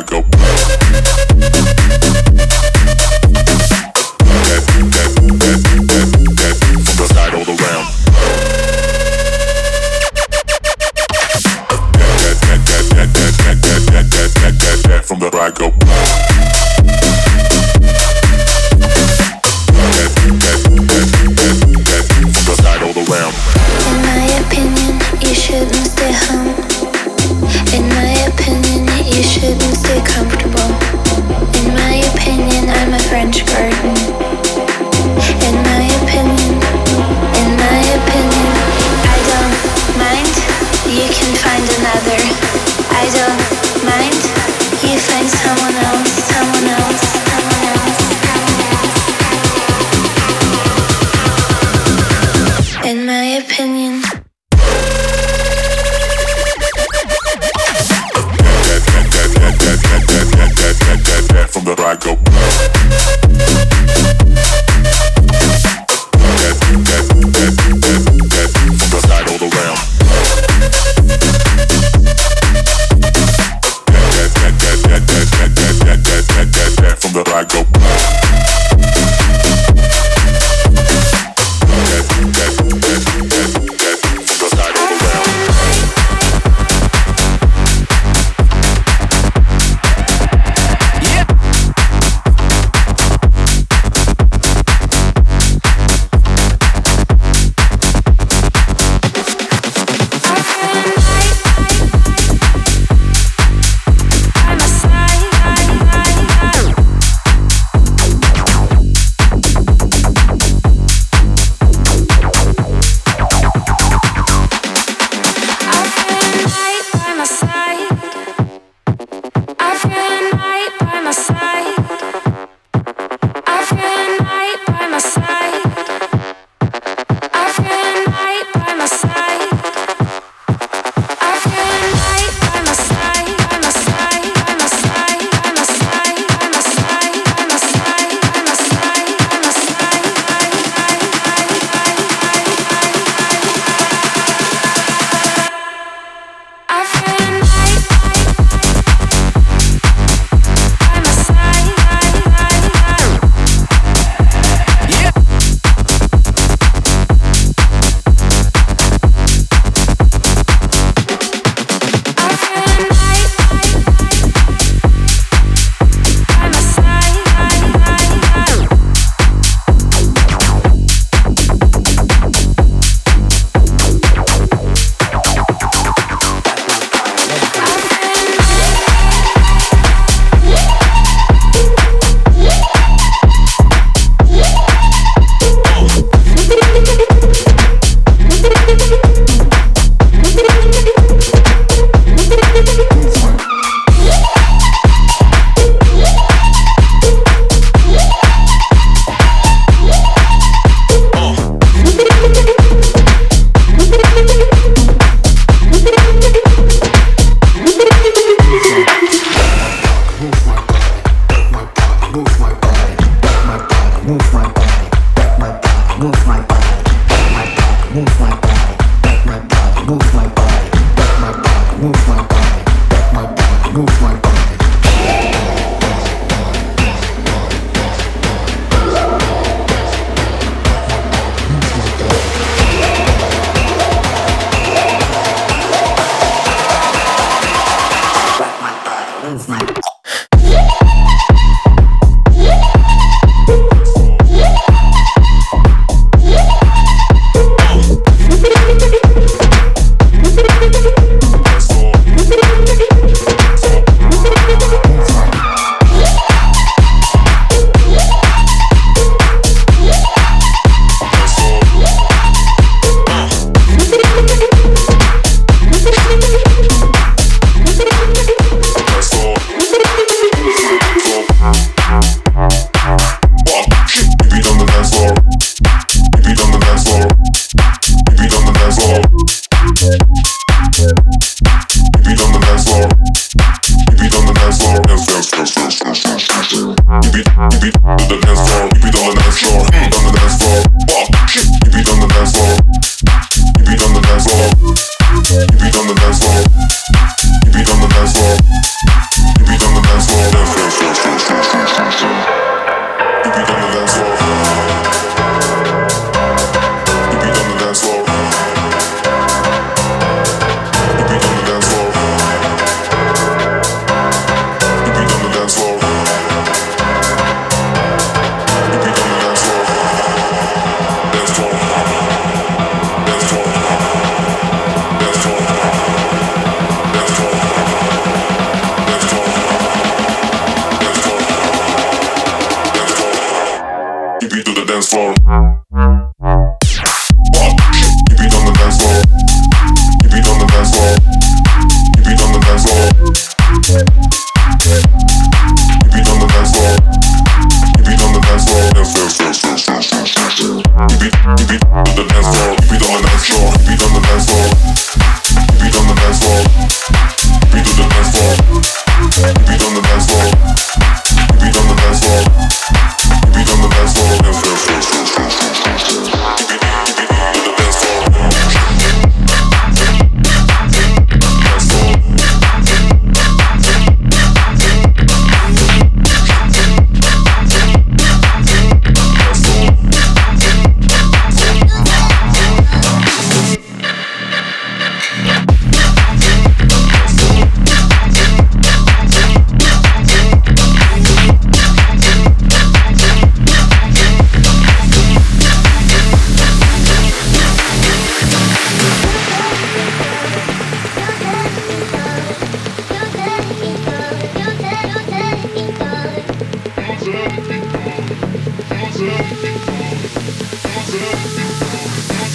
I go.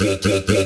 tra, tra, tra.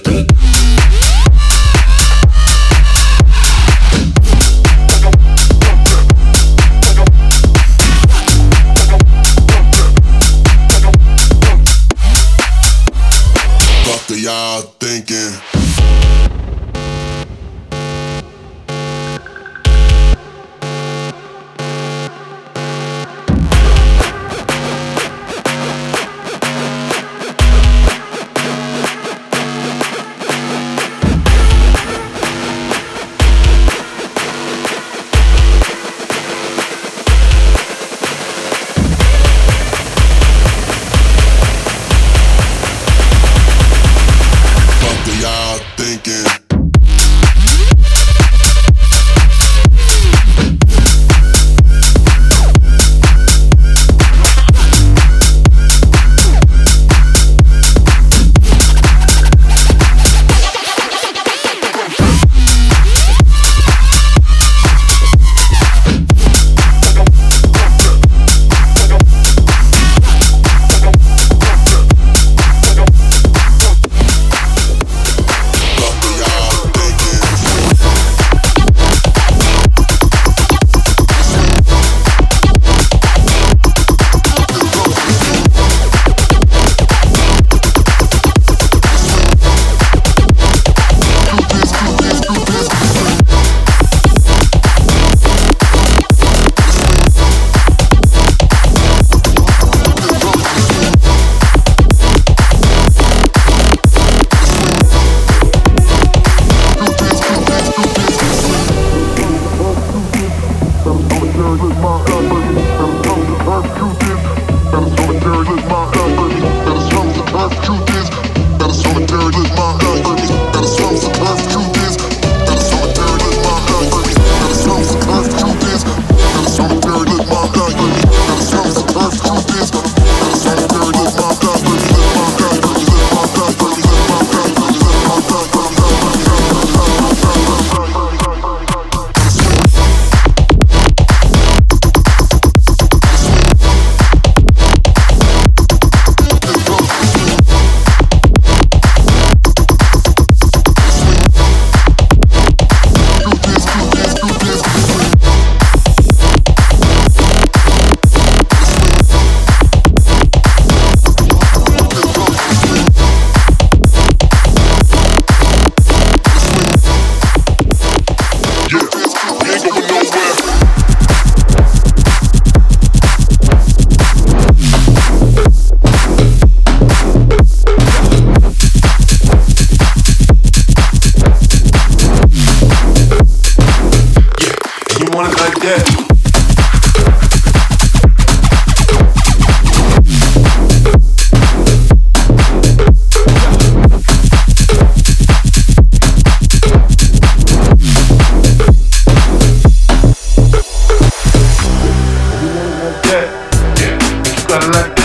select